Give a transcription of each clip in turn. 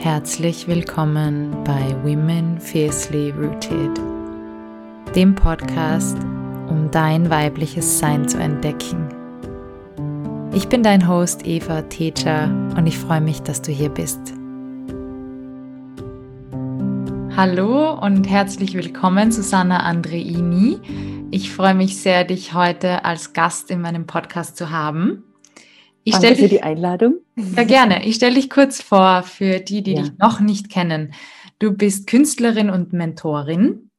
Herzlich willkommen bei Women Fiercely Rooted, dem Podcast, um dein weibliches Sein zu entdecken. Ich bin dein Host Eva Teja und ich freue mich, dass du hier bist. Hallo und herzlich willkommen, Susanna Andreini. Ich freue mich sehr, dich heute als Gast in meinem Podcast zu haben. Ich Danke für die Einladung. Ja, gerne. Ich stelle dich kurz vor für die, die ja. dich noch nicht kennen. Du bist Künstlerin und Mentorin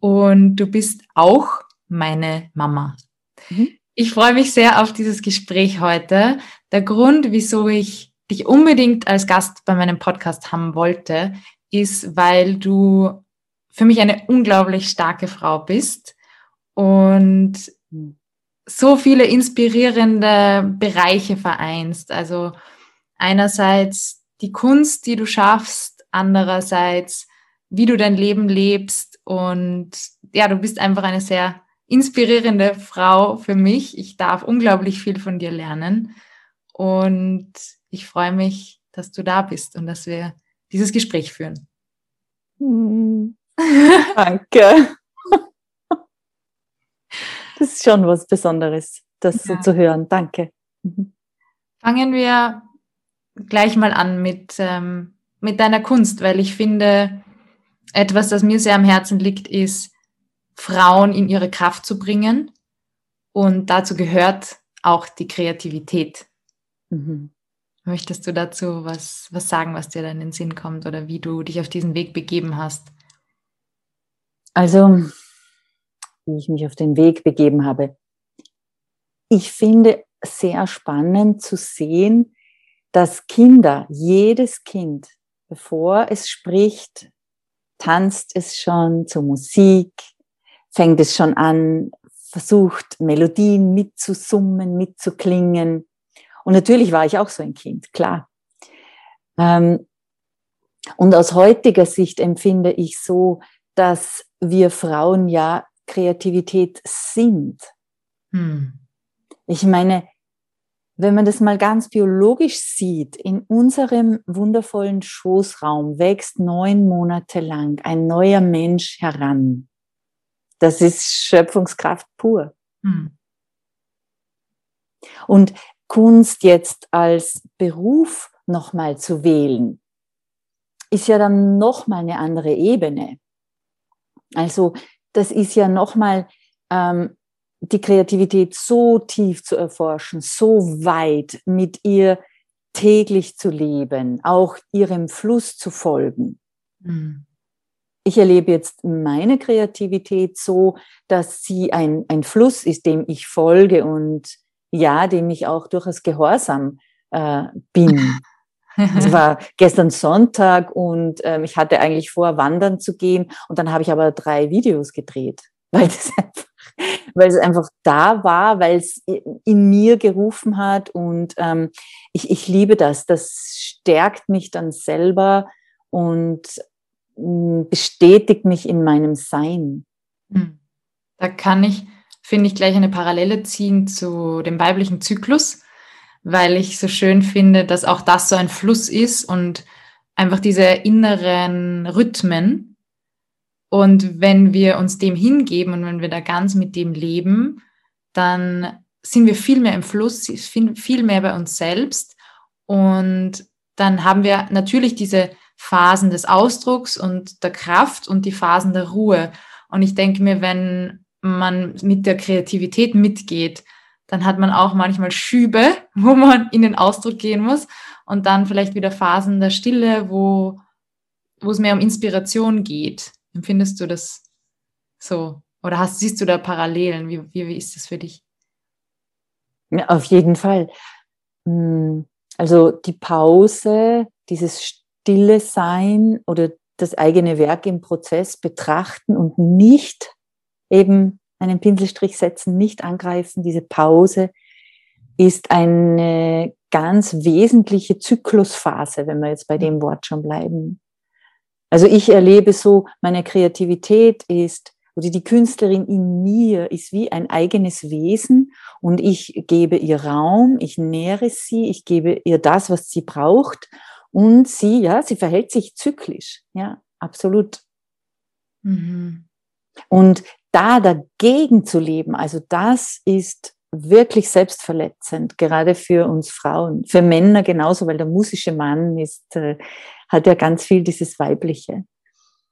und du bist auch meine Mama. Mhm. Ich freue mich sehr auf dieses Gespräch heute. Der Grund, wieso ich dich unbedingt als Gast bei meinem Podcast haben wollte, ist, weil du für mich eine unglaublich starke Frau bist und so viele inspirierende Bereiche vereinst. Also einerseits die Kunst, die du schaffst, andererseits wie du dein Leben lebst und ja, du bist einfach eine sehr inspirierende Frau für mich. Ich darf unglaublich viel von dir lernen und ich freue mich, dass du da bist und dass wir dieses Gespräch führen. Hm. Danke. Ist schon was Besonderes, das ja. so zu hören. Danke. Mhm. Fangen wir gleich mal an mit, ähm, mit deiner Kunst, weil ich finde, etwas, das mir sehr am Herzen liegt, ist, Frauen in ihre Kraft zu bringen. Und dazu gehört auch die Kreativität. Mhm. Möchtest du dazu was, was sagen, was dir da in den Sinn kommt oder wie du dich auf diesen Weg begeben hast? Also, wie ich mich auf den Weg begeben habe. Ich finde sehr spannend zu sehen, dass Kinder, jedes Kind, bevor es spricht, tanzt es schon zur Musik, fängt es schon an, versucht Melodien mitzusummen, mitzuklingen. Und natürlich war ich auch so ein Kind, klar. Ähm, und aus heutiger Sicht empfinde ich so, dass wir Frauen ja Kreativität sind. Hm. Ich meine, wenn man das mal ganz biologisch sieht, in unserem wundervollen Schoßraum wächst neun Monate lang ein neuer Mensch heran. Das ist Schöpfungskraft pur. Hm. Und Kunst jetzt als Beruf nochmal zu wählen, ist ja dann nochmal eine andere Ebene. Also das ist ja nochmal ähm, die Kreativität so tief zu erforschen, so weit mit ihr täglich zu leben, auch ihrem Fluss zu folgen. Mhm. Ich erlebe jetzt meine Kreativität so, dass sie ein, ein Fluss ist, dem ich folge und ja, dem ich auch durchaus gehorsam äh, bin. Es war gestern Sonntag und ähm, ich hatte eigentlich vor, wandern zu gehen und dann habe ich aber drei Videos gedreht, weil es einfach, weil es einfach da war, weil es in mir gerufen hat und ähm, ich, ich liebe das. Das stärkt mich dann selber und mh, hm, bestätigt mich in meinem Sein. Hm. Da kann ich, finde ich, gleich eine Parallele ziehen zu dem weiblichen Zyklus weil ich so schön finde, dass auch das so ein Fluss ist und einfach diese inneren Rhythmen. Und wenn wir uns dem hingeben und wenn wir da ganz mit dem leben, dann sind wir viel mehr im Fluss, viel mehr bei uns selbst. Und dann haben wir natürlich diese Phasen des Ausdrucks und der Kraft und die Phasen der Ruhe. Und ich denke mir, wenn man mit der Kreativität mitgeht, dann hat man auch manchmal Schübe, wo man in den Ausdruck gehen muss und dann vielleicht wieder Phasen der Stille, wo, wo es mehr um Inspiration geht. Empfindest du das so? Oder hast, siehst du da Parallelen? Wie, wie, wie ist das für dich? Ja, auf jeden Fall. Hm, also die Pause, dieses stille Sein oder das eigene Werk im Prozess betrachten und nicht eben einen Pinselstrich setzen, nicht angreifen. Diese Pause ist eine ganz wesentliche Zyklusphase, wenn wir jetzt bei dem Wort schon bleiben. Also ich erlebe so, meine Kreativität ist, oder die Künstlerin in mir ist wie ein eigenes Wesen und ich gebe ihr Raum, ich nähere sie, ich gebe ihr das, was sie braucht Und sie, ja, sie verhält sich zyklisch. Ja, absolut. Mhm. Und da dagegen zu leben, also das ist wirklich selbstverletzend, gerade für uns Frauen, für Männer genauso, weil der musische Mann ist, äh, hat ja ganz viel dieses Weibliche.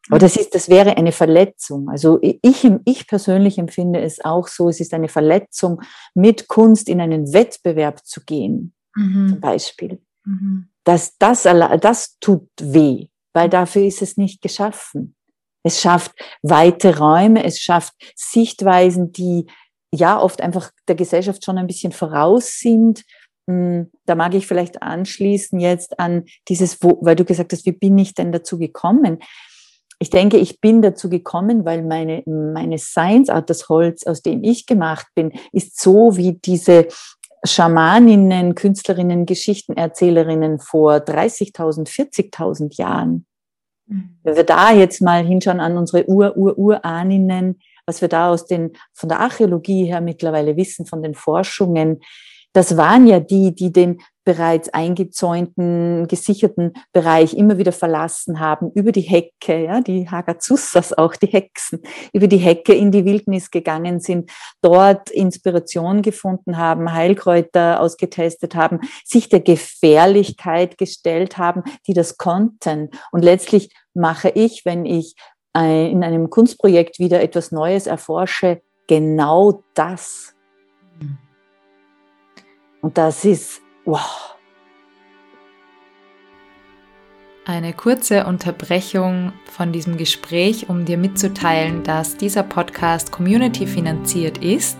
Aber das ist, das wäre eine Verletzung. Also ich, ich persönlich empfinde es auch so, es ist eine Verletzung, mit Kunst in einen Wettbewerb zu gehen, mhm. zum Beispiel. Mhm. Das, das, das tut weh, weil dafür ist es nicht geschaffen. Es schafft weite Räume, es schafft Sichtweisen, die ja oft einfach der Gesellschaft schon ein bisschen voraus sind. Hm, da mag ich vielleicht anschließen jetzt an dieses, weil du gesagt hast, wie bin ich denn dazu gekommen? Ich denke, ich bin dazu gekommen, weil meine, meine Science Art, das Holz, aus dem ich gemacht bin, ist so wie diese Schamaninnen, Künstlerinnen, Geschichtenerzählerinnen vor 30.000, 40.000 Jahren. Mhm. Wenn wir da jetzt mal hinschauen an unsere Ur-Ur-Urahninnen, was wir da aus den, von der Archäologie her mittlerweile wissen, von den Forschungen, das waren ja die, die den bereits eingezäunten, gesicherten Bereich immer wieder verlassen haben, über die Hecke, ja, die Hagazussas auch, die Hexen, über die Hecke in die Wildnis gegangen sind, dort Inspiration gefunden haben, Heilkräuter ausgetestet haben, sich der Gefährlichkeit gestellt haben, die das konnten. Und letztlich mache ich, wenn ich in einem Kunstprojekt wieder etwas Neues erforsche, genau das. Mhm. Und das ist Wow. Eine kurze Unterbrechung von diesem Gespräch, um dir mitzuteilen, dass dieser Podcast community finanziert ist.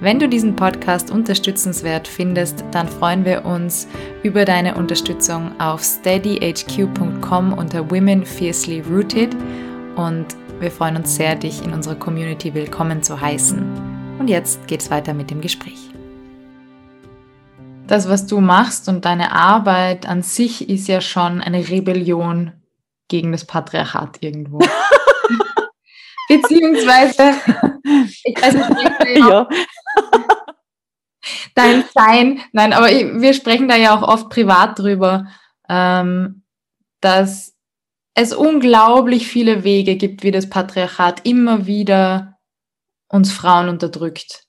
Wenn du diesen Podcast unterstützenswert findest, dann freuen wir uns über deine Unterstützung auf steadyhq.com unter Women Fiercely Rooted und wir freuen uns sehr, dich in unserer Community willkommen zu heißen. Und jetzt geht's weiter mit dem Gespräch das, was du machst und deine Arbeit an sich ist ja schon eine Rebellion gegen das Patriarchat irgendwo. Beziehungsweise, ich weiß nicht, ja. dein Sein, nein, aber wir sprechen da ja auch oft privat drüber, ähm, dass es unglaublich viele Wege gibt, wie das Patriarchat immer wieder uns Frauen unterdrückt.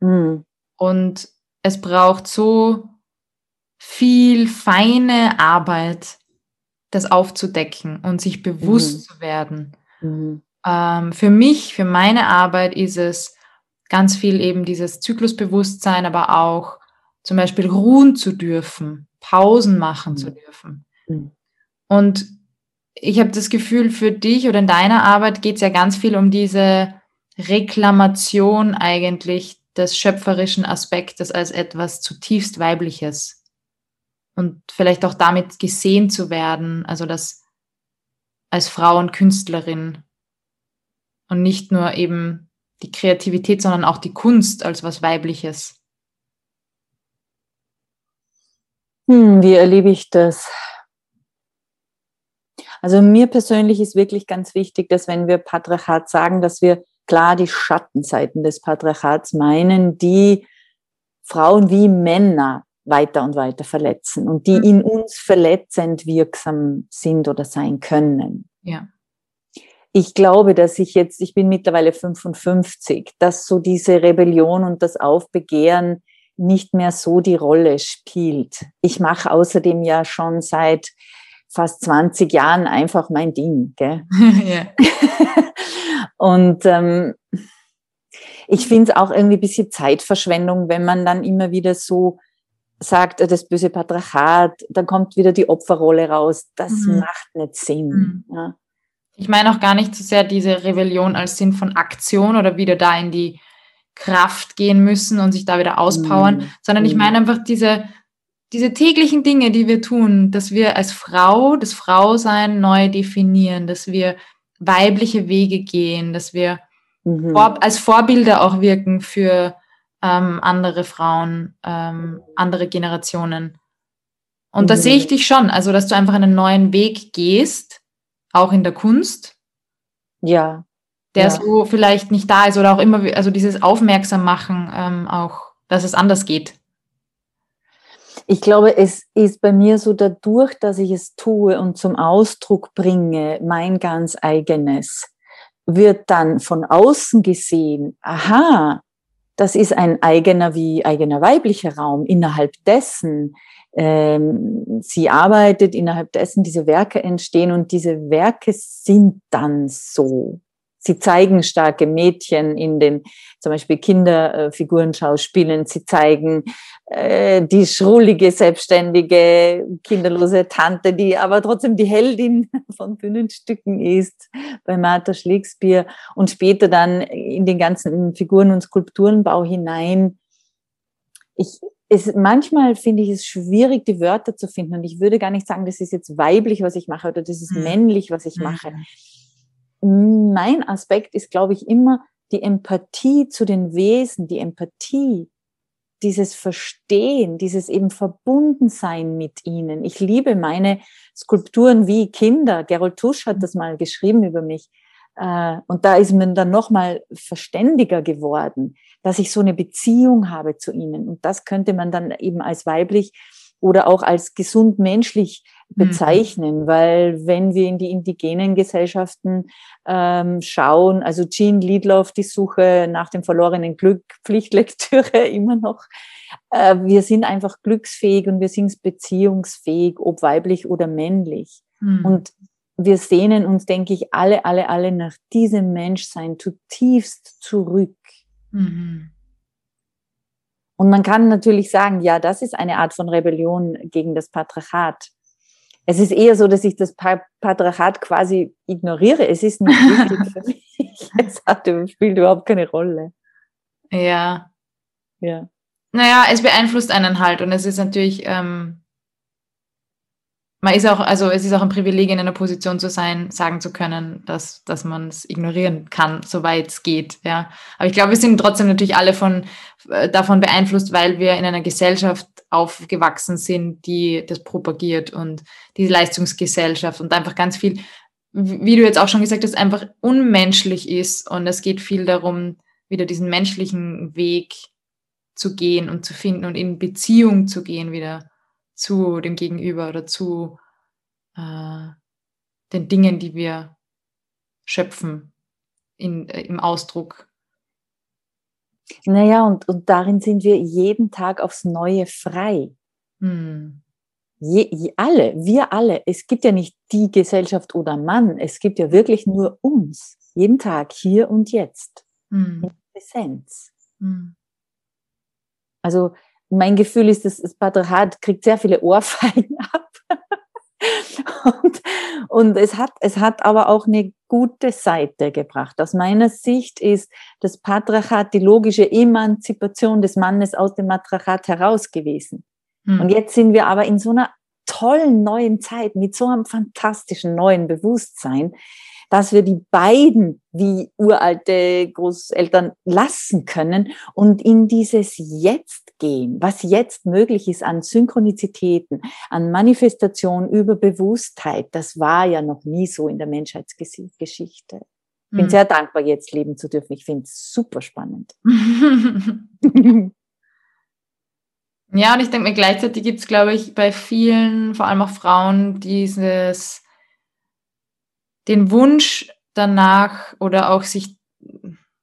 Mhm. Und es braucht so viel feine Arbeit, das aufzudecken und sich bewusst mhm. zu werden. Mhm. Ähm, für mich, für meine Arbeit ist es ganz viel eben dieses Zyklusbewusstsein, aber auch zum Beispiel ruhen zu dürfen, Pausen machen mhm. zu dürfen. Mhm. Und ich habe das Gefühl, für dich oder in deiner Arbeit geht es ja ganz viel um diese Reklamation eigentlich des schöpferischen Aspektes als etwas zutiefst Weibliches und vielleicht auch damit gesehen zu werden, also das als Frau und Künstlerin und nicht nur eben die Kreativität, sondern auch die Kunst als was Weibliches. Hm, wie erlebe ich das? Also mir persönlich ist wirklich ganz wichtig, dass wenn wir Patriarchat sagen, dass wir klar die Schattenseiten des Patriarchats meinen, die Frauen wie Männer weiter und weiter verletzen und die mhm. in uns verletzend wirksam sind oder sein können. Ja. Ich glaube, dass ich jetzt, ich bin mittlerweile 55, dass so diese Rebellion und das Aufbegehren nicht mehr so die Rolle spielt. Ich mache außerdem ja schon seit fast 20 Jahren einfach mein Ding. Gell? ja. Und ähm, ich finde es auch irgendwie ein bisschen Zeitverschwendung, wenn man dann immer wieder so sagt, äh, das böse Patriarchat, dann kommt wieder die Opferrolle raus. Das mhm. macht nicht Sinn. Mhm. Ja. Ich meine auch gar nicht so sehr diese Rebellion als Sinn von Aktion oder wieder da in die Kraft gehen müssen und sich da wieder auspowern, mhm. sondern ich mhm. meine einfach diese, diese täglichen Dinge, die wir tun, dass wir als Frau das Frausein neu definieren, dass wir weibliche Wege gehen, dass wir mhm. vor, als Vorbilder auch wirken für ähm, andere Frauen, ähm, andere Generationen. Und mhm. da sehe ich dich schon, also dass du einfach einen neuen Weg gehst, auch in der Kunst. Ja. Der ja. so vielleicht nicht da ist oder auch immer, also dieses Aufmerksam machen, ähm, auch, dass es anders geht. Ich glaube, es ist bei mir so dadurch, dass ich es tue und zum Ausdruck bringe, mein ganz eigenes, wird dann von außen gesehen, aha, das ist ein eigener wie eigener weiblicher Raum. Innerhalb dessen ähm, sie arbeitet, innerhalb dessen diese Werke entstehen und diese Werke sind dann so. Sie zeigen starke Mädchen in den zum Beispiel Kinderfigurenschauspielen. Sie zeigen äh, die schrullige, selbstständige, kinderlose Tante, die aber trotzdem die Heldin von Bühnenstücken ist bei Martha Shakespeare und später dann in den ganzen Figuren- und Skulpturenbau hinein. Ich, es, manchmal finde ich es schwierig, die Wörter zu finden. Und ich würde gar nicht sagen, das ist jetzt weiblich, was ich mache, oder das ist mhm. männlich, was ich mache. Mein Aspekt ist, glaube ich, immer die Empathie zu den Wesen, die Empathie, dieses Verstehen, dieses eben Verbundensein mit ihnen. Ich liebe meine Skulpturen wie Kinder. Gerold Tusch hat das mal geschrieben über mich. Äh, und da ist man dann nochmal verständiger geworden, dass ich so eine Beziehung habe zu ihnen. Und das könnte man dann eben als weiblich oder auch als gesund menschlich. Bezeichnen, mhm. weil wenn wir in die indigenen Gesellschaften ähm, schauen, also Jean Liedloff, die Suche nach dem verlorenen Glück, Pflichtlektüre immer noch, äh, wir sind einfach glücksfähig und wir sind beziehungsfähig, ob weiblich oder männlich. Mhm. Und wir sehnen uns, denke ich, alle, alle, alle nach diesem Menschsein zutiefst zurück. Mhm. Und man kann natürlich sagen, ja, das ist eine Art von Rebellion gegen das Patriarchat. Es ist eher so, dass ich das Patriarchat quasi ignoriere. Es ist nicht wichtig für mich. Es hat, spielt überhaupt keine Rolle. Ja. Ja. Naja, es beeinflusst einen halt und es ist natürlich, ähm, man ist auch, also es ist auch ein Privileg, in einer Position zu sein, sagen zu können, dass, dass man es ignorieren kann, soweit es geht, ja. Aber ich glaube, wir sind trotzdem natürlich alle von, äh, davon beeinflusst, weil wir in einer Gesellschaft aufgewachsen sind, die das propagiert und die Leistungsgesellschaft und einfach ganz viel, wie du jetzt auch schon gesagt hast, einfach unmenschlich ist und es geht viel darum, wieder diesen menschlichen Weg zu gehen und zu finden und in Beziehung zu gehen wieder zu dem Gegenüber oder zu äh, den Dingen, die wir schöpfen in, äh, im Ausdruck. Naja, und, und darin sind wir jeden Tag aufs Neue frei. Hm. Je, je, alle, wir alle. Es gibt ja nicht die Gesellschaft oder Mann, es gibt ja wirklich nur uns. Jeden Tag, hier und jetzt. Hm. In Präsenz. Hm. Also mein Gefühl ist, dass das Patriarchat kriegt sehr viele Ohrfeigen ab. und, und es hat, es hat aber auch eine gute Seite gebracht. Aus meiner Sicht ist das Patriarchat die logische Emanzipation des Mannes aus dem Patriarchat heraus gewesen. Hm. Und jetzt sind wir aber in so einer tollen neuen Zeit mit so einem fantastischen neuen Bewusstsein, dass wir die beiden wie uralte Großeltern lassen können und in dieses Jetzt gehen, was jetzt möglich ist an Synchronizitäten, an Manifestation über Bewusstheit. Das war ja noch nie so in der Menschheitsgeschichte. Ich bin mhm. sehr dankbar, jetzt leben zu dürfen. Ich finde es super spannend. ja, und ich denke mir, gleichzeitig gibt es, glaube ich, bei vielen, vor allem auch Frauen, dieses den Wunsch danach oder auch sich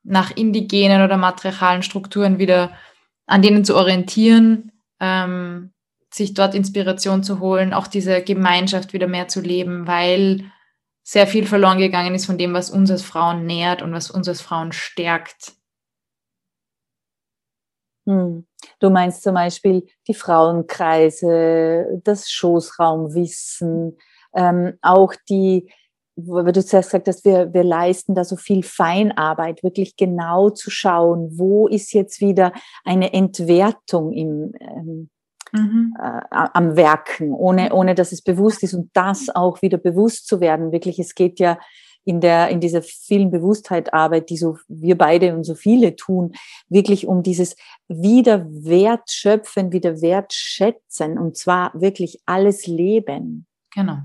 nach indigenen oder matriarchalen Strukturen wieder an denen zu orientieren, ähm, sich dort Inspiration zu holen, auch diese Gemeinschaft wieder mehr zu leben, weil sehr viel verloren gegangen ist von dem, was uns als Frauen nährt und was uns als Frauen stärkt. Hm. Du meinst zum Beispiel die Frauenkreise, das Schoßraumwissen, ähm, auch die, weil du zuerst gesagt hast, wir, wir leisten da so viel Feinarbeit, wirklich genau zu schauen, wo ist jetzt wieder eine Entwertung im, ähm, mhm. äh, am Werken, ohne, ohne dass es bewusst ist und das auch wieder bewusst zu werden. Wirklich, es geht ja in der, in dieser vielen Bewusstheitarbeit, die so wir beide und so viele tun, wirklich um dieses wieder Wertschöpfen, wieder Wertschätzen und zwar wirklich alles Leben. Genau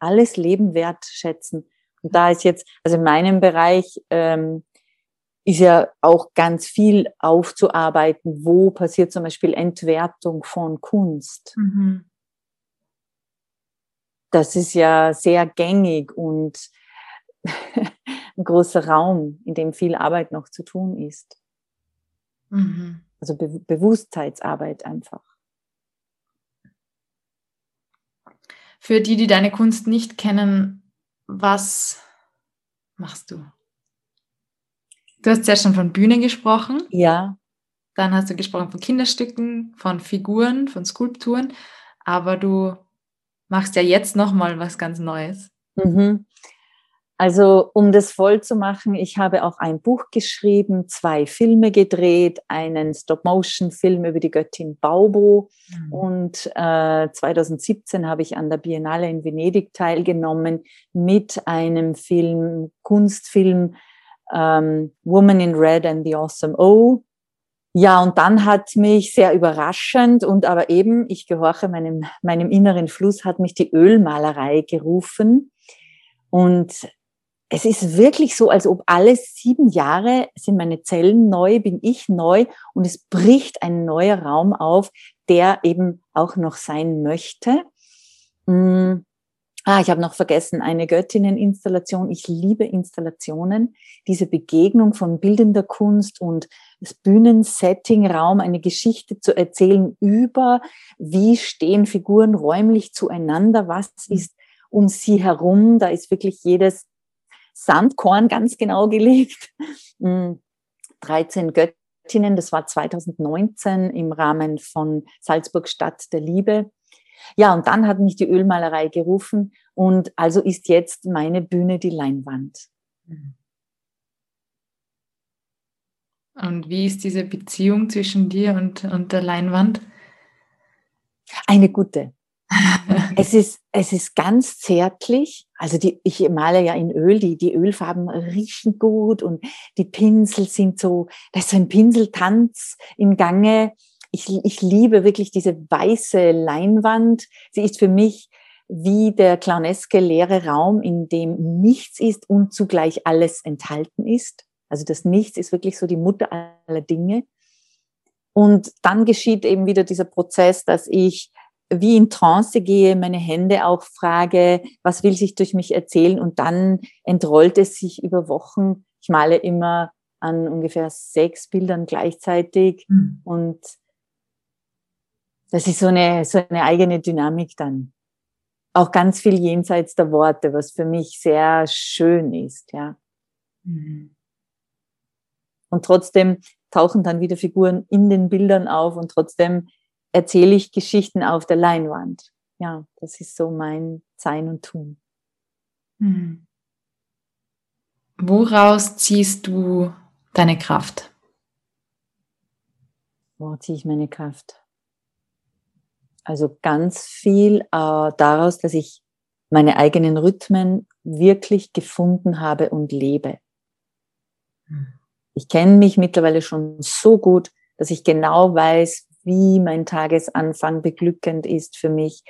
alles Leben wertschätzen. Und da ist jetzt, also in meinem Bereich, ähm, ist ja auch ganz viel aufzuarbeiten. Wo passiert zum Beispiel Entwertung von Kunst? Mhm. Das ist ja sehr gängig und ein großer Raum, in dem viel Arbeit noch zu tun ist. Mhm. Also Be Bewusstheitsarbeit einfach. Für die, die deine Kunst nicht kennen, was machst du? Du hast ja schon von Bühnen gesprochen. Ja. Dann hast du gesprochen von Kinderstücken, von Figuren, von Skulpturen. Aber du machst ja jetzt nochmal was ganz Neues. Mhm. Also um das voll zu machen, ich habe auch ein Buch geschrieben, zwei Filme gedreht, einen Stop-Motion-Film über die Göttin Baubo mhm. und äh, 2017 habe ich an der Biennale in Venedig teilgenommen mit einem Film, Kunstfilm ähm, Woman in Red and the Awesome O. Ja, und dann hat mich sehr überraschend und aber eben, ich gehorche meinem, meinem inneren Fluss, hat mich die Ölmalerei gerufen. Und es ist wirklich so, als ob alle sieben Jahre sind meine Zellen neu, bin ich neu und es bricht ein neuer Raum auf, der eben auch noch sein möchte. Mm. Ah, ich habe noch vergessen, eine Göttinneninstallation. Ich liebe Installationen. Diese Begegnung von bildender Kunst und das Bühnensetting, Raum, eine Geschichte zu erzählen über, wie stehen Figuren räumlich zueinander, was ist um sie herum. Da ist wirklich jedes Sandkorn ganz genau gelegt. 13 hm, Göttinnen, das war 2019 im Rahmen von Salzburg Stadt der Liebe. Ja, und dann hat mich die Ölmalerei gerufen und also ist jetzt meine Bühne die Leinwand. Und wie ist diese Beziehung zwischen dir und, und der Leinwand? Eine gute es ist, es ist ganz zärtlich. Also die, ich male ja in Öl, die, die Ölfarben riechen gut und die Pinsel sind so, da ist so ein Pinseltanz im Gange. Ich, ich liebe wirklich diese weiße Leinwand. Sie ist für mich wie der clowneske leere Raum, in dem nichts ist und zugleich alles enthalten ist. Also das Nichts ist wirklich so die Mutter aller Dinge. Und dann geschieht eben wieder dieser Prozess, dass ich wie in Trance gehe, meine Hände auch frage, was will sich durch mich erzählen und dann entrollt es sich über Wochen. Ich male immer an ungefähr sechs Bildern gleichzeitig mhm. und das ist so eine, so eine eigene Dynamik dann. Auch ganz viel jenseits der Worte, was für mich sehr schön ist, ja. Mhm. Und trotzdem tauchen dann wieder Figuren in den Bildern auf und trotzdem erzähle ich Geschichten auf der Leinwand. Ja, das ist so mein Sein und Tun. Hm. Woraus ziehst du deine Kraft? Wo ziehe ich meine Kraft? Also ganz viel äh, daraus, dass ich meine eigenen Rhythmen wirklich gefunden habe und lebe. Hm. Ich kenne mich mittlerweile schon so gut, dass ich genau weiß, wie mein Tagesanfang beglückend ist für mich,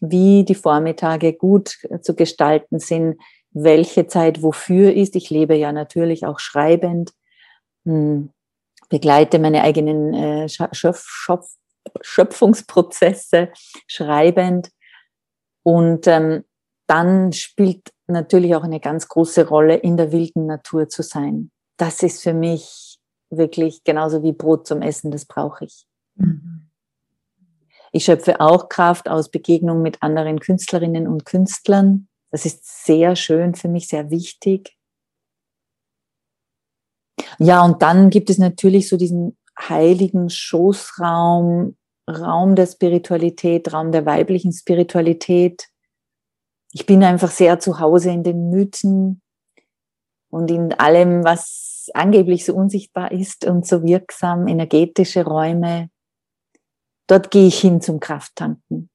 wie die Vormittage gut zu gestalten sind, welche Zeit wofür ist. Ich lebe ja natürlich auch schreibend, hm, begleite meine eigenen äh, Schöpf Schöpf Schöpfungsprozesse schreibend und ähm, dann spielt natürlich auch eine ganz große Rolle, in der wilden Natur zu sein. Das ist für mich wirklich genauso wie Brot zum Essen, das brauche ich. Mhm. Ich schöpfe auch Kraft aus Begegnung mit anderen Künstlerinnen und Künstlern. Das ist sehr schön für mich, sehr wichtig. Ja, und dann gibt es natürlich so diesen heiligen Schoßraum, Raum der Spiritualität, Raum der weiblichen Spiritualität. Ich bin einfach sehr zu Hause in den Mythen und in allem, was angeblich so unsichtbar ist und so wirksam, energetische Räume, Dort gehe ich hin zum Krafttanken.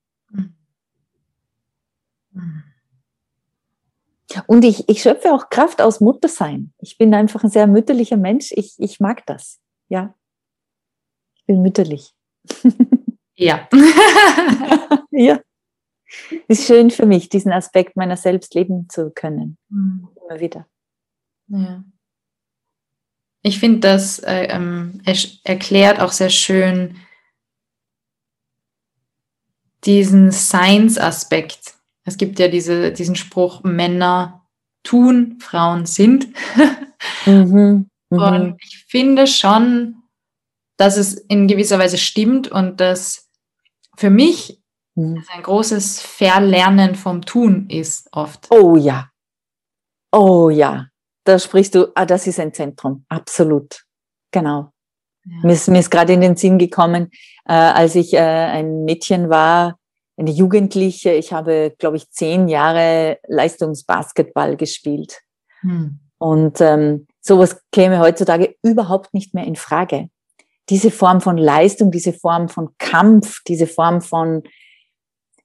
Und ich, ich schöpfe auch Kraft aus Muttersein. Ich bin einfach ein sehr mütterlicher Mensch. Ich, ich mag das. Ja. Ich bin mütterlich. Ja. ja. Ist schön für mich, diesen Aspekt meiner selbst leben zu können. Mhm. Immer wieder. Ja. Ich finde, das äh, ähm, erklärt auch sehr schön diesen Science-Aspekt. Es gibt ja diese, diesen Spruch, Männer tun, Frauen sind. mhm, mhm. Und ich finde schon, dass es in gewisser Weise stimmt und dass für mich mhm. ein großes Verlernen vom Tun ist oft. Oh ja. Oh ja. Da sprichst du, ah, das ist ein Zentrum. Absolut. Genau. Ja. Mir ist, mir ist gerade in den Sinn gekommen, äh, als ich äh, ein Mädchen war, eine Jugendliche, ich habe, glaube ich, zehn Jahre Leistungsbasketball gespielt. Hm. Und ähm, sowas käme heutzutage überhaupt nicht mehr in Frage. Diese Form von Leistung, diese Form von Kampf, diese Form von,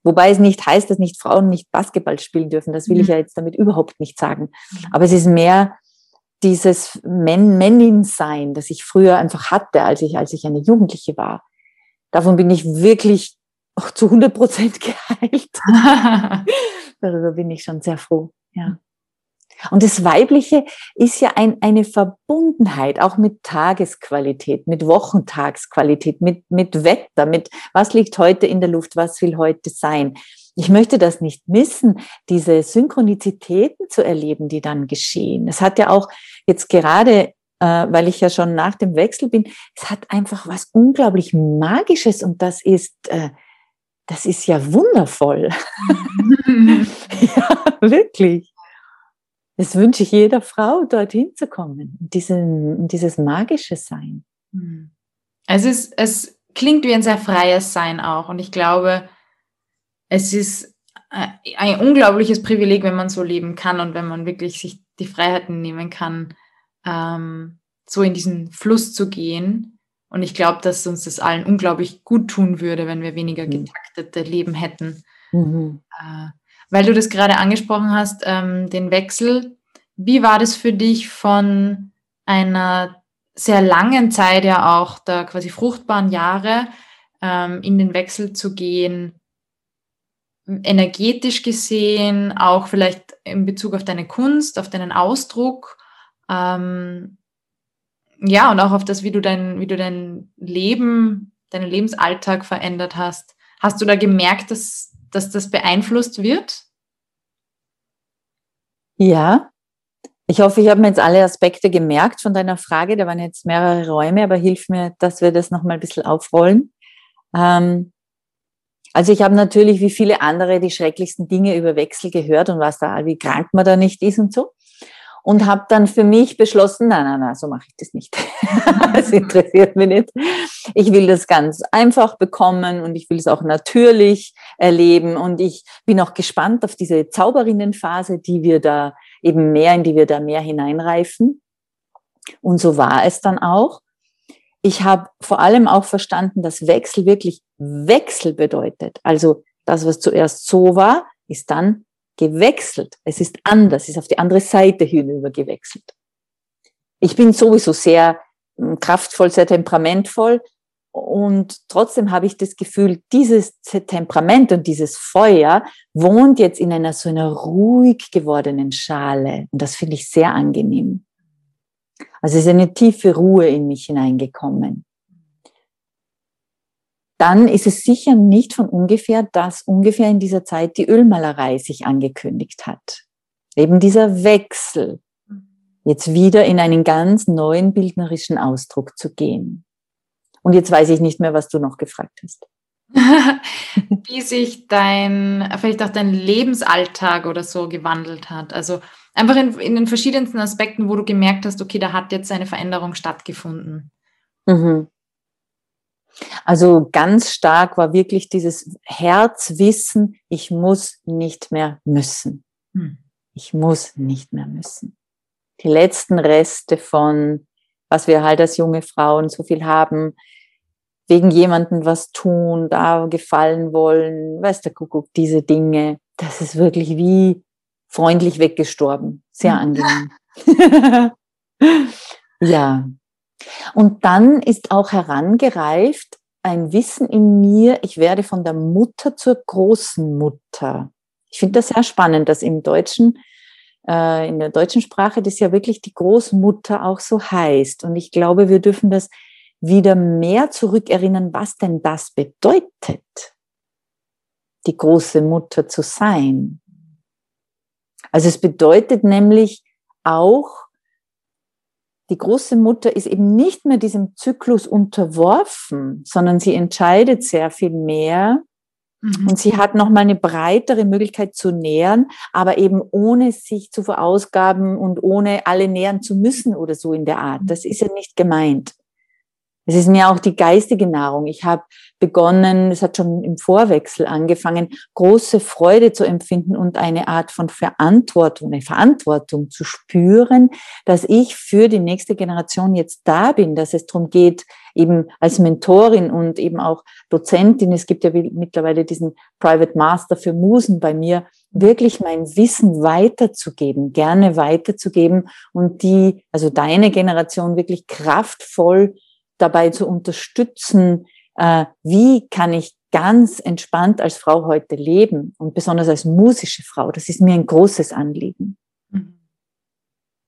wobei es nicht heißt, dass nicht Frauen nicht Basketball spielen dürfen, das will hm. ich ja jetzt damit überhaupt nicht sagen. Hm. Aber es ist mehr dieses Männin-Sein, das ich früher einfach hatte, als ich, als ich eine Jugendliche war. Davon bin ich wirklich auch zu 100 Prozent geheilt. Darüber bin ich schon sehr froh. Ja. Und das Weibliche ist ja ein, eine Verbundenheit, auch mit Tagesqualität, mit Wochentagsqualität, mit, mit Wetter, mit was liegt heute in der Luft, was will heute sein. Ich möchte das nicht missen, diese Synchronizitäten zu erleben, die dann geschehen. Es hat ja auch jetzt gerade, äh, weil ich ja schon nach dem Wechsel bin, es hat einfach was unglaublich Magisches und das ist äh, das ist ja wundervoll. ja, wirklich. Das wünsche ich jeder Frau, dorthin zu kommen, diesen, dieses magische Sein. Hm. Es, ist, es klingt wie ein sehr freies Sein auch. Und ich glaube, es ist ein unglaubliches Privileg, wenn man so leben kann und wenn man wirklich sich die Freiheiten nehmen kann, ähm, so in diesen Fluss zu gehen und ich glaube, dass uns das allen unglaublich gut tun würde, wenn wir weniger mhm. getaktete Leben hätten. Mhm. Äh, weil du das gerade angesprochen hast, ähm, den Wechsel. Wie war das für dich von einer sehr langen Zeit ja auch der quasi fruchtbaren Jahre ähm, in den Wechsel zu gehen, energetisch gesehen, auch vielleicht in Bezug auf deine Kunst, auf deinen Ausdruck? Ähm, ja, und auch auf das, wie du dein, wie du dein Leben, deinen Lebensalltag verändert hast. Hast du da gemerkt, dass, dass das beeinflusst wird? Ja. Ich hoffe, ich habe mir jetzt alle Aspekte gemerkt von deiner Frage. Da waren jetzt mehrere Räume, aber hilf mir, dass wir das nochmal ein bisschen aufrollen. Ähm, also ich habe natürlich wie viele andere die schrecklichsten Dinge über Wechsel gehört und was da, wie krank man da nicht ist und so und habe dann für mich beschlossen, nein, nein, nein, so mache ich das nicht. das interessiert mich nicht. Ich will das ganz einfach bekommen und ich will es auch natürlich erleben und ich bin auch gespannt auf diese Zauberinnenphase, die wir da eben mehr, in die wir da mehr hineinreifen. Und so war es dann auch. Ich habe vor allem auch verstanden, dass Wechsel wirklich Wechsel bedeutet. Also das, was zuerst so war, ist dann gewechselt. Es ist anders, ist auf die andere Seite hinüber gewechselt. Ich bin sowieso sehr hm, kraftvoll, sehr temperamentvoll und trotzdem habe ich das Gefühl, dieses Temperament und dieses Feuer wohnt jetzt in einer so einer ruhig gewordenen Schale und das finde ich sehr angenehm. Also ist eine tiefe Ruhe in mich hineingekommen dann ist es sicher nicht von ungefähr, dass ungefähr in dieser Zeit die Ölmalerei sich angekündigt hat. Eben dieser Wechsel, jetzt wieder in einen ganz neuen bildnerischen Ausdruck zu gehen. Und jetzt weiß ich nicht mehr, was du noch gefragt hast. Wie sich dein, vielleicht auch dein Lebensalltag oder so gewandelt hat. Also einfach in, in den verschiedensten Aspekten, wo du gemerkt hast, okay, da hat jetzt eine Veränderung stattgefunden. Mhm. Also ganz stark war wirklich dieses Herzwissen, ich muss nicht mehr müssen. Hm. Ich muss nicht mehr müssen. Die letzten Reste von, was wir halt als junge Frauen so viel haben, wegen jemandem was tun, da gefallen wollen, weiß der Kuckuck, diese Dinge, das ist wirklich wie freundlich weggestorben. Sehr hm. angenehm. ja, und dann ist auch herangereift ein Wissen in mir, ich werde von der Mutter zur großen Mutter. Ich finde das sehr spannend, dass im Deutschen äh, in der deutschen Sprache das ja wirklich die Großmutter auch so heißt. Und ich glaube, wir dürfen das wieder mehr zurückerinnern, was denn das bedeutet, die große Mutter zu sein. Also es bedeutet nämlich auch, die große Mutter ist eben nicht mehr diesem Zyklus unterworfen, sondern sie entscheidet sehr viel mehr mhm. und sie hat nochmal eine breitere Möglichkeit zu nähern, aber eben ohne sich zu verausgaben und ohne alle nähern zu müssen oder so in der Art. Das ist ja nicht gemeint. Es ist mir auch die geistige Nahrung. Ich habe begonnen, es hat schon im Vorwechsel angefangen, große Freude zu empfinden und eine Art von Verantwortung, eine Verantwortung zu spüren, dass ich für die nächste Generation jetzt da bin, dass es darum geht, eben als Mentorin und eben auch Dozentin, es gibt ja mittlerweile diesen Private Master für Musen bei mir, wirklich mein Wissen weiterzugeben, gerne weiterzugeben und die, also deine Generation wirklich kraftvoll dabei zu unterstützen, äh, wie kann ich ganz entspannt als Frau heute leben und besonders als musische Frau. Das ist mir ein großes Anliegen. Mhm.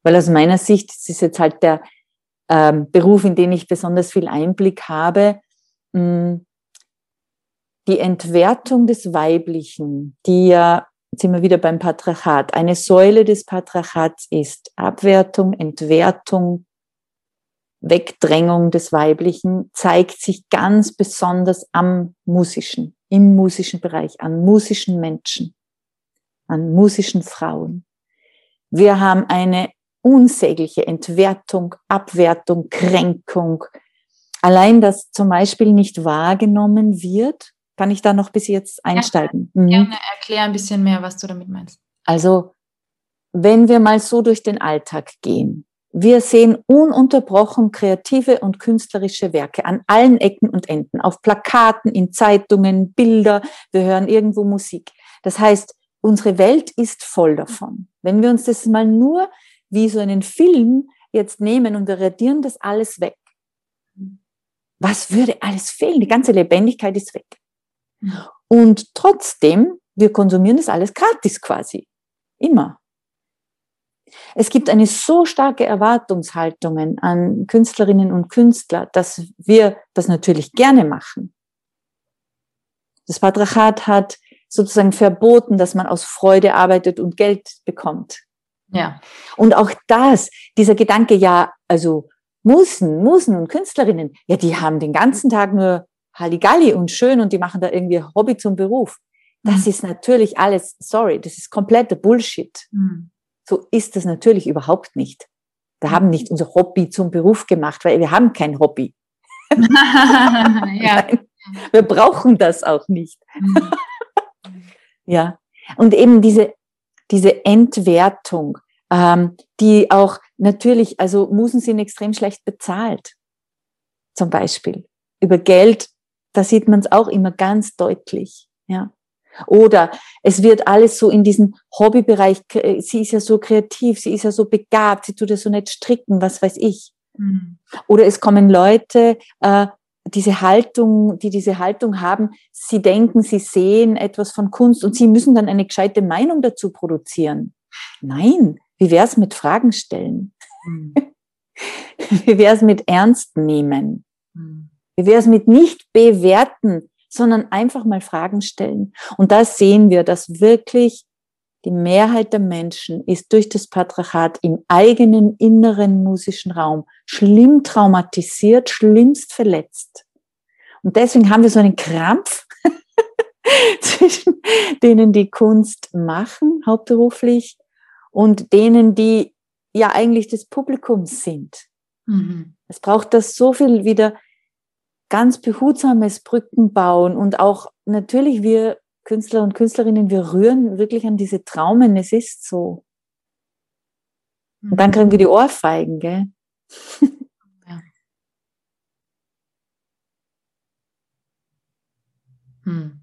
Weil aus meiner Sicht, das ist jetzt halt der ähm, Beruf, in den ich besonders viel Einblick habe, mh, hm, die Entwertung des Weiblichen, die ja, jetzt sind wir wieder beim Patriarchat, eine Säule des Patriarchats ist Abwertung, Entwertung, Wegdrängung des Weiblichen zeigt sich ganz besonders am musischen, im musischen Bereich, an musischen Menschen, an musischen Frauen. Wir haben eine unsägliche Entwertung, Abwertung, Kränkung. Allein, dass zum Beispiel nicht wahrgenommen wird, kann ich da noch bis jetzt einsteigen. Ja, mhm. Gerne erklär ein bisschen mehr, was du damit meinst. Also, wenn wir mal so durch den Alltag gehen, wir sehen ununterbrochen kreative und künstlerische Werke an allen Ecken und Enden, auf Plakaten, in Zeitungen, Bilder, wir hören irgendwo Musik. Das heißt, unsere Welt ist voll davon. Wenn wir uns das mal nur wie so einen Film jetzt nehmen und wir radieren das alles weg, was würde alles fehlen? Die ganze Lebendigkeit ist weg. Und trotzdem, wir konsumieren das alles gratis quasi. Immer. Es gibt eine so starke Erwartungshaltungen an Künstlerinnen und Künstler, dass wir das natürlich gerne machen. Das Patriarchat hat sozusagen verboten, dass man aus Freude arbeitet und Geld bekommt. Ja. Und auch das, dieser Gedanke, ja, also Musen, Musen und Künstlerinnen, ja, die haben den ganzen Tag nur Halligalli und schön und die machen da irgendwie Hobby zum Beruf. Das mhm. ist natürlich alles, sorry, das ist kompletter Bullshit. Mhm. So ist es natürlich überhaupt nicht. Wir haben nicht unser Hobby zum Beruf gemacht, weil wir haben kein Hobby. ja. wir brauchen das auch nicht. Mhm. ja. Und eben diese, diese Entwertung, ähm, die auch natürlich, also Musen sind extrem schlecht bezahlt. Zum Beispiel. Über Geld, da sieht man es auch immer ganz deutlich. Ja. Oder es wird alles so in diesen Hobbybereich, sie ist ja so kreativ, sie ist ja so begabt, sie tut ja so nicht stricken, was weiß ich. Mhm. Oder es kommen Leute, äh, diese Haltung, die diese Haltung haben, sie denken, sie sehen etwas von Kunst und sie müssen dann eine gescheite Meinung dazu produzieren. Nein, wie wäre es mit Fragen stellen? Mhm. wie wäre es mit Ernst nehmen? Mhm. Wie wäre es mit nicht bewerten? Sondern einfach mal Fragen stellen. Und da sehen wir, dass wirklich die Mehrheit der Menschen ist durch das Patriarchat im eigenen inneren musischen Raum schlimm traumatisiert, schlimmst verletzt. Und deswegen haben wir so einen Krampf zwischen denen, die Kunst machen, hauptberuflich, und denen, die ja eigentlich das Publikum sind. Mhm. Es braucht das so viel wieder ganz behutsames Brücken bauen und auch natürlich wir Künstler und Künstlerinnen, wir rühren wirklich an diese Traumen, es ist so. Und dann kriegen wir die Ohrfeigen, gell? Ja. Hm.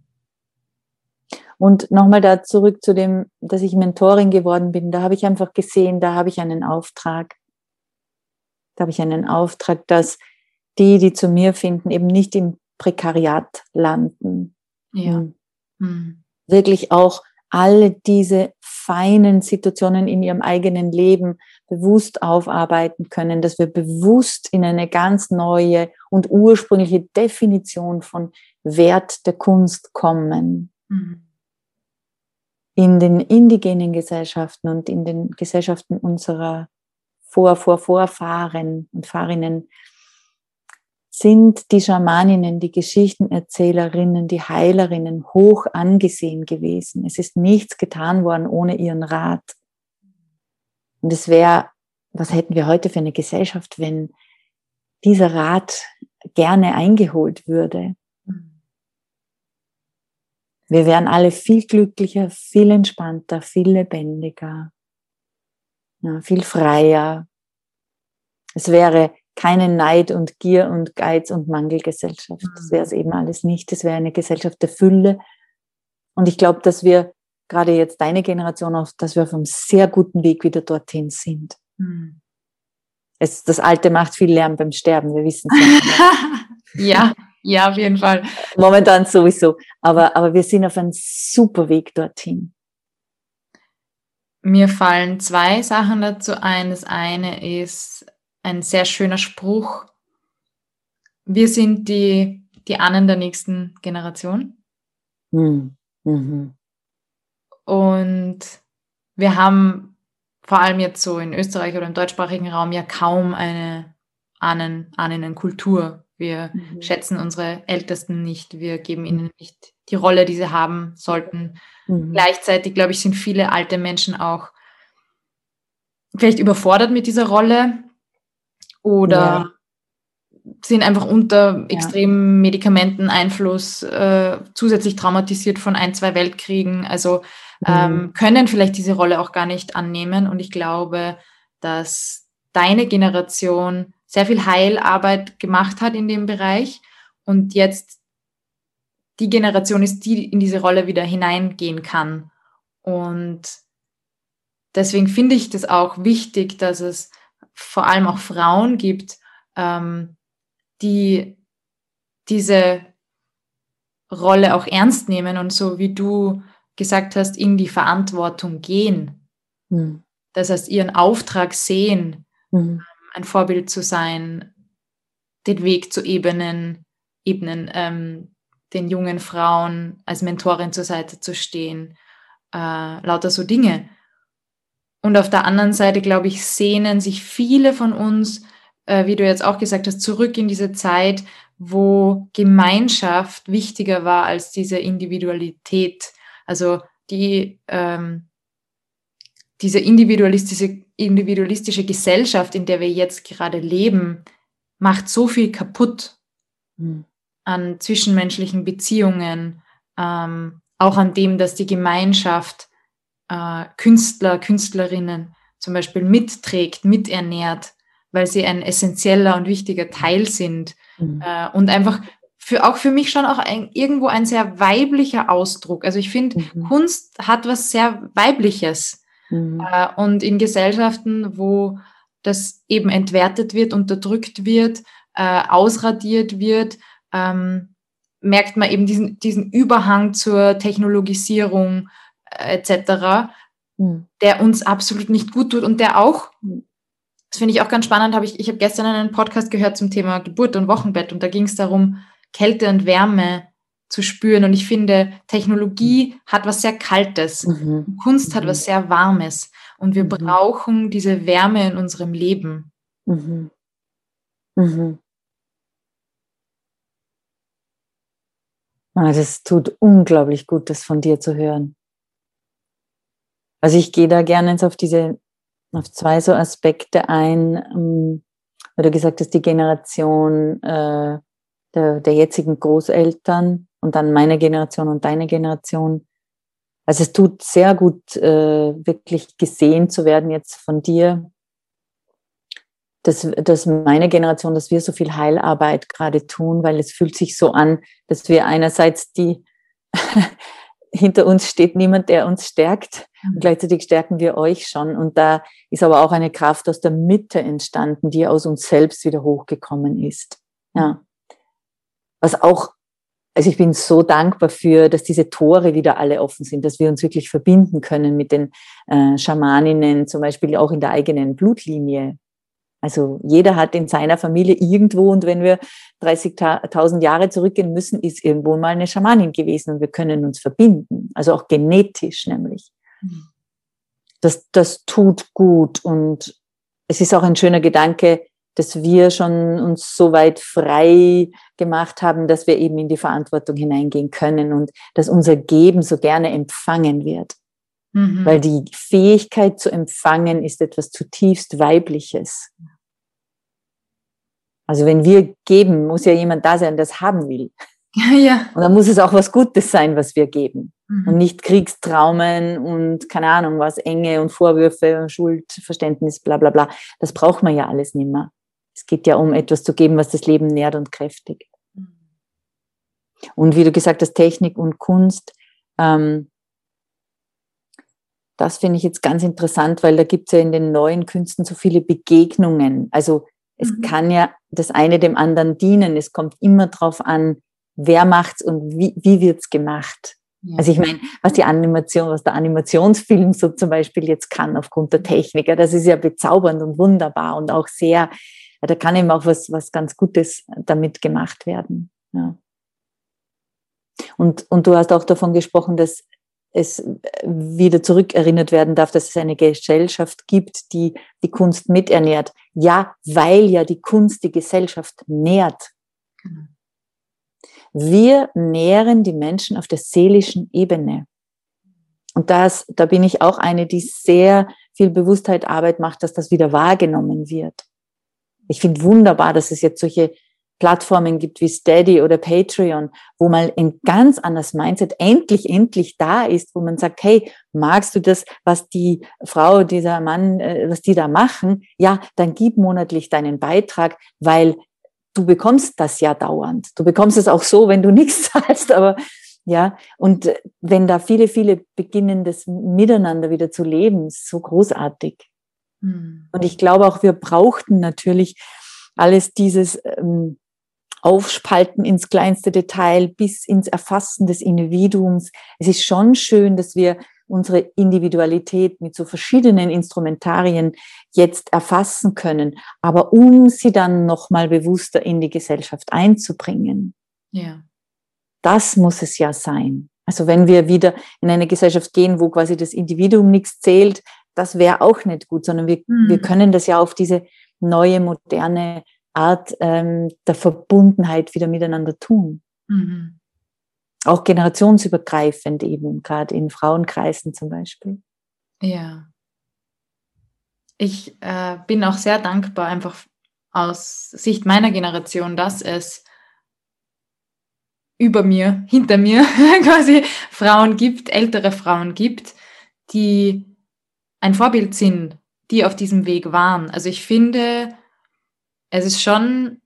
Und nochmal da zurück zu dem, dass ich Mentorin geworden bin, da habe ich einfach gesehen, da habe ich einen Auftrag. Da habe ich einen Auftrag, dass die, die zu mir finden, eben nicht im Prekariat landen. Ja. Mhm. Wirklich auch alle diese feinen Situationen in ihrem eigenen Leben bewusst aufarbeiten können, dass wir bewusst in eine ganz neue und ursprüngliche Definition von Wert der Kunst kommen. Mhm. In den indigenen Gesellschaften und in den Gesellschaften unserer Vor-, Vor-, Vorfahren und Fahrinnen sind die Schamaninnen, die Geschichtenerzählerinnen, die Heilerinnen hoch angesehen gewesen. Es ist nichts getan worden ohne ihren Rat. Und es wäre, was hätten wir heute für eine Gesellschaft, wenn dieser Rat gerne eingeholt würde? Wir wären alle viel glücklicher, viel entspannter, viel lebendiger, ja, viel freier. Es wäre keine Neid und Gier und Geiz und Mangelgesellschaft. Das wäre es eben alles nicht. Das wäre eine Gesellschaft der Fülle. Und ich glaube, dass wir gerade jetzt deine Generation auch, dass wir auf einem sehr guten Weg wieder dorthin sind. Mhm. Es, das Alte macht viel Lärm beim Sterben, wir wissen es. ja, ja, auf jeden Fall. Momentan sowieso. Aber, aber wir sind auf einem super Weg dorthin. Mir fallen zwei Sachen dazu ein. Das eine ist, ein sehr schöner Spruch. Wir sind die, die Ahnen der nächsten Generation. Mhm. Mhm. Und wir haben vor allem jetzt so in Österreich oder im deutschsprachigen Raum ja kaum eine Ahnen, Ahnenkultur. Wir mhm. schätzen unsere Ältesten nicht, wir geben ihnen nicht die Rolle, die sie haben sollten. Mhm. Gleichzeitig, glaube ich, sind viele alte Menschen auch vielleicht überfordert mit dieser Rolle, oder ja. sind einfach unter extremen Medikamenteneinfluss äh, zusätzlich traumatisiert von ein, zwei Weltkriegen. Also ähm, mhm. können vielleicht diese Rolle auch gar nicht annehmen. Und ich glaube, dass deine Generation sehr viel Heilarbeit gemacht hat in dem Bereich und jetzt die Generation ist, die in diese Rolle wieder hineingehen kann. Und deswegen finde ich das auch wichtig, dass es vor allem auch Frauen gibt, ähm, die diese Rolle auch ernst nehmen und so wie du gesagt hast, in die Verantwortung gehen. Mhm. Das heißt, ihren Auftrag sehen, mhm. ein Vorbild zu sein, den Weg zu ebnen, ebnen, ähm, den jungen Frauen als Mentorin zur Seite zu stehen, äh, lauter so Dinge. Und auf der anderen Seite, glaube ich, sehnen sich viele von uns, äh, wie du jetzt auch gesagt hast, zurück in diese Zeit, wo Gemeinschaft wichtiger war als diese Individualität. Also die, ähm, diese individualistische, individualistische Gesellschaft, in der wir jetzt gerade leben, macht so viel kaputt mhm. an zwischenmenschlichen Beziehungen, ähm, auch an dem, dass die Gemeinschaft äh, Künstler, Künstlerinnen zum Beispiel mitträgt, miternährt, weil sie ein essentieller und wichtiger Teil sind mhm. äh, und einfach für auch für mich schon auch ein, irgendwo ein sehr weiblicher Ausdruck. Also ich finde, mhm. Kunst hat was sehr weibliches mhm. äh, und in Gesellschaften, wo das eben entwertet wird, unterdrückt wird, äh, ausradiert wird, ähm, merkt man eben diesen, diesen Überhang zur Technologisierung, etc., mhm. der uns absolut nicht gut tut und der auch, das finde ich auch ganz spannend, habe ich, ich habe gestern einen Podcast gehört zum Thema Geburt und Wochenbett und da ging es darum, Kälte und Wärme zu spüren. Und ich finde, Technologie hat was sehr Kaltes, mhm. Kunst hat mhm. was sehr Warmes. Und wir mhm. brauchen diese Wärme in unserem Leben. Mhm. Mhm. Ah, das tut unglaublich gut, das von dir zu hören. Also ich gehe da gerne jetzt auf diese, auf zwei so Aspekte ein, ähm, weil du gesagt hast, die Generation äh, der, der jetzigen Großeltern und dann meine Generation und deine Generation. Also es tut sehr gut, äh, wirklich gesehen zu werden jetzt von dir, dass, dass meine Generation, dass wir so viel Heilarbeit gerade tun, weil es fühlt sich so an, dass wir einerseits die hinter uns steht niemand, der uns stärkt. Und gleichzeitig stärken wir euch schon. Und da ist aber auch eine Kraft aus der Mitte entstanden, die aus uns selbst wieder hochgekommen ist. Ja. Was auch also ich bin so dankbar für, dass diese Tore wieder alle offen sind, dass wir uns wirklich verbinden können mit den äh, Schamaninnen, zum Beispiel auch in der eigenen Blutlinie. Also jeder hat in seiner Familie irgendwo und wenn wir 30.000 Jahre zurückgehen müssen, ist irgendwo mal eine Schamanin gewesen und wir können uns verbinden. Also auch genetisch nämlich. Das, das tut gut und es ist auch ein schöner Gedanke, dass wir schon uns so weit frei gemacht haben, dass wir eben in die Verantwortung hineingehen können und dass unser Geben so gerne empfangen wird. Mhm. Weil die Fähigkeit zu empfangen ist etwas zutiefst Weibliches. Also wenn wir geben, muss ja jemand da sein, der das haben will. Ja. Und dann muss es auch was Gutes sein, was wir geben. Mhm. Und nicht Kriegstraumen und keine Ahnung was, Enge und Vorwürfe und Schuldverständnis, bla bla bla. Das braucht man ja alles nicht mehr. Es geht ja um etwas zu geben, was das Leben nährt und kräftigt. Und wie du gesagt hast, Technik und Kunst, ähm, das finde ich jetzt ganz interessant, weil da gibt es ja in den neuen Künsten so viele Begegnungen. Also es mhm. kann ja das eine dem anderen dienen. Es kommt immer darauf an, wer macht's und wie, wie wird's gemacht. Ja. Also ich meine, was die Animation, was der Animationsfilm so zum Beispiel jetzt kann aufgrund der Technik, das ist ja bezaubernd und wunderbar und auch sehr da kann eben auch was, was ganz Gutes damit gemacht werden. Ja. Und, und du hast auch davon gesprochen, dass es wieder zurückerinnert werden darf, dass es eine Gesellschaft gibt, die die Kunst miternährt. Ja, weil ja die Kunst die Gesellschaft nährt. Genau. Wir nähren die Menschen auf der seelischen Ebene. Und das, da bin ich auch eine, die sehr viel Bewusstheit Arbeit macht, dass das wieder wahrgenommen wird. Ich finde wunderbar, dass es jetzt solche Plattformen gibt wie Steady oder Patreon, wo mal ein ganz anderes Mindset endlich, endlich da ist, wo man sagt, hey, magst du das, was die Frau, dieser Mann, äh, was die da machen? Ja, dann gib monatlich deinen Beitrag, weil du bekommst das ja dauernd. Du bekommst es auch so, wenn du nichts zahlst, aber ja, und wenn da viele, viele beginnen, das miteinander wieder zu leben, ist so großartig. Mhm. Und ich glaube auch, wir brauchten natürlich alles dieses ähm, Aufspalten ins kleinste Detail bis ins Erfassen des Individuums. Es ist schon schön, dass wir unsere Individualität mit so verschiedenen Instrumentarien jetzt erfassen können, aber um sie dann nochmal bewusster in die Gesellschaft einzubringen. Ja. Das muss es ja sein. Also wenn wir wieder in eine Gesellschaft gehen, wo quasi das Individuum nichts zählt, das wäre auch nicht gut, sondern wir, mhm. wir können das ja auf diese neue, moderne Art ähm, der Verbundenheit wieder miteinander tun. Mhm. Auch generationsübergreifend eben, gerade in Frauenkreisen zum Beispiel. Ja. Ich äh, bin auch sehr dankbar, einfach aus Sicht meiner Generation, dass es über mir, hinter mir quasi Frauen gibt, ältere Frauen gibt, die ein Vorbild sind, die auf diesem Weg waren. Also ich finde, es ist schon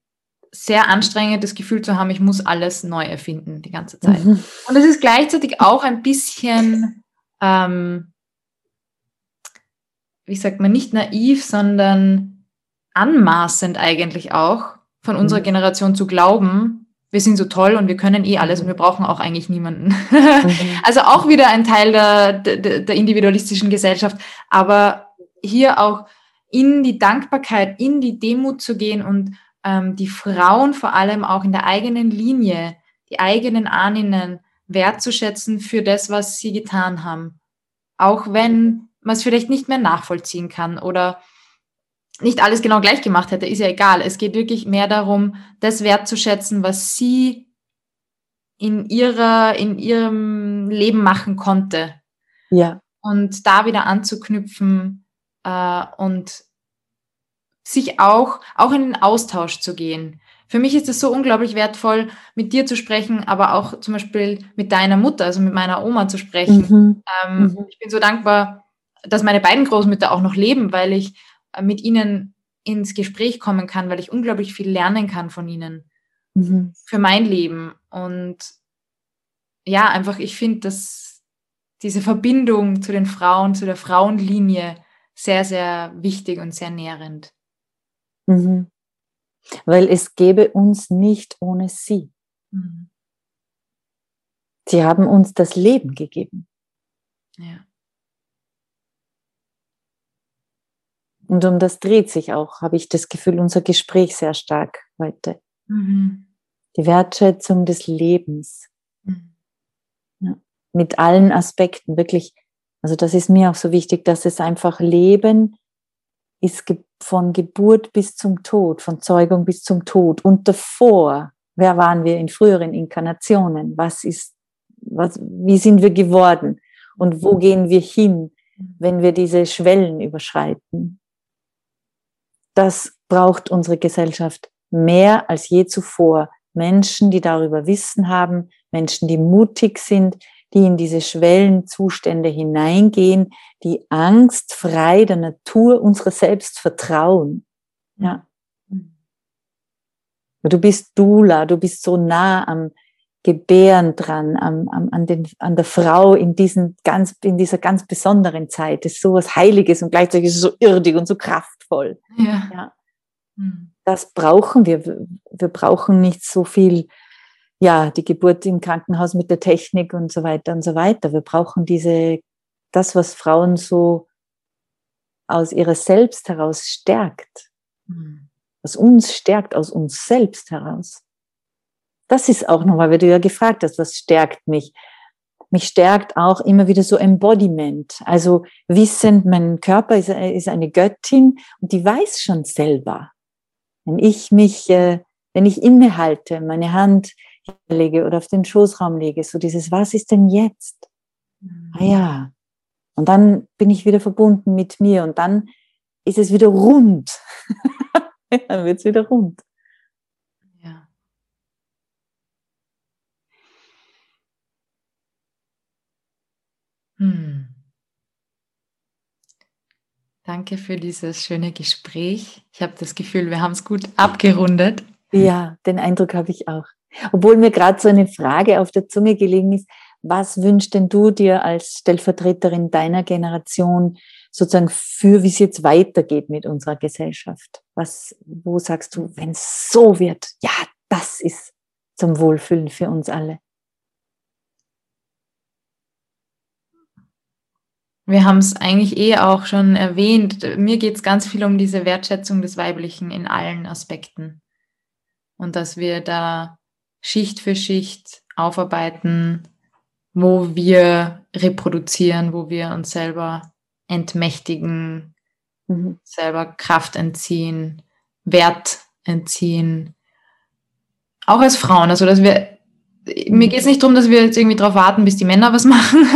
sehr anstrengend, das Gefühl zu haben, ich muss alles neu erfinden die ganze Zeit. Mhm. Und es ist gleichzeitig auch ein bisschen, ähm, wie sagt man, nicht naiv, sondern anmaßend eigentlich auch von unserer mhm. Generation zu glauben, wir sind so toll und wir können eh alles und wir brauchen auch eigentlich niemanden. Mhm. also auch wieder ein Teil der, der, der individualistischen Gesellschaft, aber hier auch in die Dankbarkeit, in die Demut zu gehen und ähm, die Frauen vor allem auch in der eigenen Linie, die eigenen Ahnen wertzuschätzen für das, was sie getan haben. Auch wenn man es vielleicht nicht mehr nachvollziehen kann oder nicht alles genau gleich gemacht hätte, ist ja egal. Es geht wirklich mehr darum, das wertzuschätzen, was sie in ihrer, in ihrem Leben machen konnte. Ja. Und da wieder anzuknüpfen äh, und sich auch, auch in den Austausch zu gehen. Für mich ist es so unglaublich wertvoll, mit dir zu sprechen, aber auch zum Beispiel mit deiner Mutter, also mit meiner Oma zu sprechen. Mhm. Ähm, mhm. Ich bin so dankbar, dass meine beiden Großmütter auch noch leben, weil ich äh, mit ihnen ins Gespräch kommen kann, weil ich unglaublich viel lernen kann von ihnen mhm. für mein Leben. Und ja, einfach, ich finde, dass diese Verbindung zu den Frauen, zu der Frauenlinie sehr, sehr wichtig und sehr nährend. Mhm. Weil es gäbe uns nicht ohne sie. Mhm. Sie haben uns das Leben gegeben. Ja. Und um das dreht sich auch, habe ich das Gefühl, unser Gespräch sehr stark heute. Mhm. Die Wertschätzung des Lebens. Mhm. Ja. Mit allen Aspekten, wirklich. Also das ist mir auch so wichtig, dass es einfach Leben ist von Geburt bis zum Tod, von Zeugung bis zum Tod. Und davor, wer waren wir in früheren Inkarnationen? Was ist, was, wie sind wir geworden? Und wo gehen wir hin, wenn wir diese Schwellen überschreiten? Das braucht unsere Gesellschaft mehr als je zuvor. Menschen, die darüber Wissen haben, Menschen, die mutig sind, die in diese Schwellenzustände hineingehen, die angstfrei der Natur unserer selbst vertrauen. Ja. Du bist Dula, du bist so nah am Gebären dran, am, am, an, den, an der Frau in, diesen ganz, in dieser ganz besonderen Zeit. Das ist so was Heiliges und gleichzeitig ist es so irdig und so kraftvoll. Ja. ja. Hm. Das brauchen wir. Wir brauchen nicht so viel ja, die Geburt im Krankenhaus mit der Technik und so weiter und so weiter. Wir brauchen diese, das, was Frauen so aus ihrer Selbst heraus stärkt, mhm. was uns stärkt aus uns selbst heraus. Das ist auch nochmal, weil du ja gefragt hast, was stärkt mich? Mich stärkt auch immer wieder so Embodiment. Also wissend, mein Körper ist, ist eine Göttin und die weiß schon selber. Wenn ich mich, äh, wenn ich innehalte, meine Hand lege oder auf den Schoßraum lege, so dieses, was ist denn jetzt? Mhm. Ah ja. Und dann bin ich wieder verbunden mit mir und dann ist es wieder rund. dann wird es wieder rund. Ja. Hm. Danke für dieses schöne Gespräch. Ich habe das Gefühl, wir haben es gut abgerundet. Ja, den Eindruck habe ich auch. Obwohl mir gerade so eine Frage auf der Zunge gelegen ist, was wünschst denn du dir als Stellvertreterin deiner Generation sozusagen für, wie es jetzt weitergeht mit unserer Gesellschaft? Was, wo sagst du, wenn es so wird, ja, das ist zum Wohlfühlen für uns alle? Wir haben es eigentlich eh auch schon erwähnt. Mir geht es ganz viel um diese Wertschätzung des Weiblichen in allen Aspekten. Und dass wir da Schicht für Schicht aufarbeiten, wo wir reproduzieren, wo wir uns selber entmächtigen, mhm. selber Kraft entziehen, Wert entziehen. Auch als Frauen, also dass wir, mir geht es nicht darum, dass wir jetzt irgendwie darauf warten, bis die Männer was machen,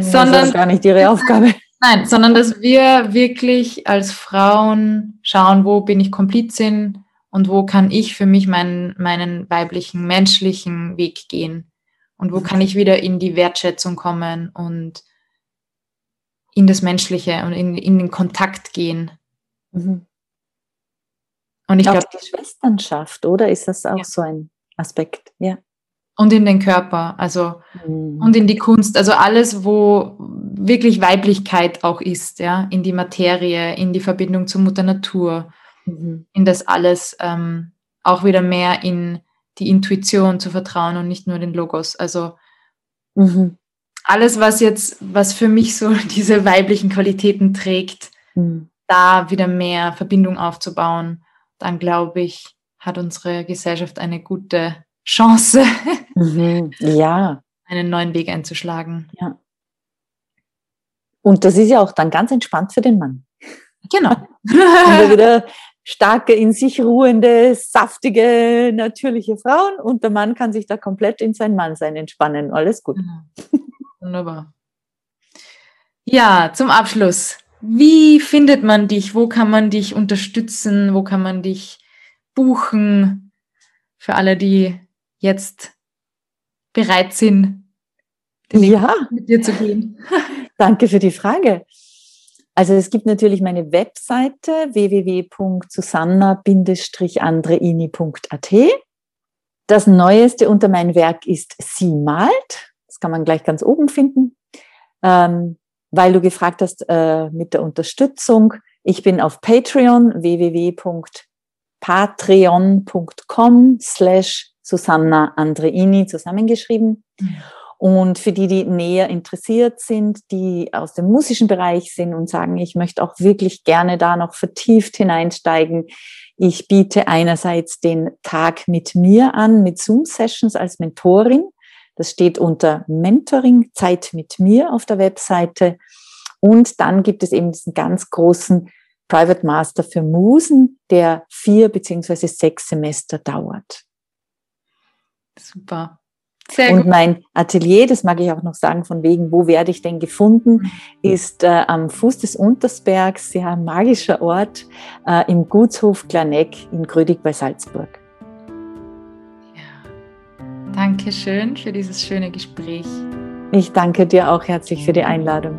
sondern das ist gar nicht ihre Aufgabe. Nein, sondern dass wir wirklich als Frauen schauen, wo bin ich Komplizin, und wo kann ich für mich meinen, meinen weiblichen, menschlichen Weg gehen und wo kann ich wieder in die Wertschätzung kommen und in das Menschliche und in, in den Kontakt gehen. Mhm. Und ich glaube, die Schwesternschaft, oder ist das auch ja. so ein Aspekt? Ja. Und in den Körper, also mhm. und in die Kunst, also alles, wo wirklich Weiblichkeit auch ist, ja, in die Materie, in die Verbindung zur Mutter Natur mhm. in das alles ähm, auch wieder mehr in die Intuition zu vertrauen und nicht nur den Logos. Also mhm. alles, was jetzt, was für mich so diese weiblichen Qualitäten trägt, mhm. da wieder mehr Verbindung aufzubauen, dann glaube ich, hat unsere Gesellschaft eine gute Chance, mhm. ja. einen neuen Weg einzuschlagen. Ja. Und das ist ja auch dann ganz entspannt für den Mann. Genau. wieder starke, in sich ruhende, saftige, natürliche Frauen und der Mann kann sich da komplett in sein Mannsein entspannen. Alles gut. Genau. Wunderbar. Ja, zum Abschluss. Wie findet man dich? Wo kann man dich unterstützen? Wo kann man dich buchen? Für alle, die jetzt bereit sind, ja. mit dir zu gehen. Danke für die Frage. Also es gibt natürlich meine Webseite www.susanna-andreini.at. Das Neueste unter mein Werk ist Sie malt. Das kann man gleich ganz oben finden. Ähm, weil du gefragt hast äh, mit der Unterstützung. Ich bin auf Patreon www.patreon.com slash Susanna Andreini zusammengeschrieben. Mhm. Und für die, die näher interessiert sind, die aus dem musischen Bereich sind und sagen, ich möchte auch wirklich gerne da noch vertieft hineinsteigen, ich biete einerseits den Tag mit mir an, mit Zoom-Sessions als Mentorin. Das steht unter Mentoring, Zeit mit mir auf der Webseite. Und dann gibt es eben diesen ganz großen Private Master für Musen, der vier beziehungsweise sechs Semester dauert. Super. Sehr und gut. mein Atelier, das mag ich auch noch sagen, von wegen, wo werde ich denn gefunden, mhm. ist äh, am Fuß des Untersbergs, ja, ein magischer Ort, äh, im Gutshof Glaneck in Grödig bei Salzburg. Ja. Danke schön für dieses schöne Gespräch. Ich danke dir auch herzlich für die Einladung.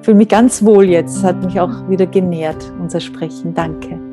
Ich fühle mich ganz wohl jetzt, hat mich auch wieder genährt, unser Sprechen. Danke.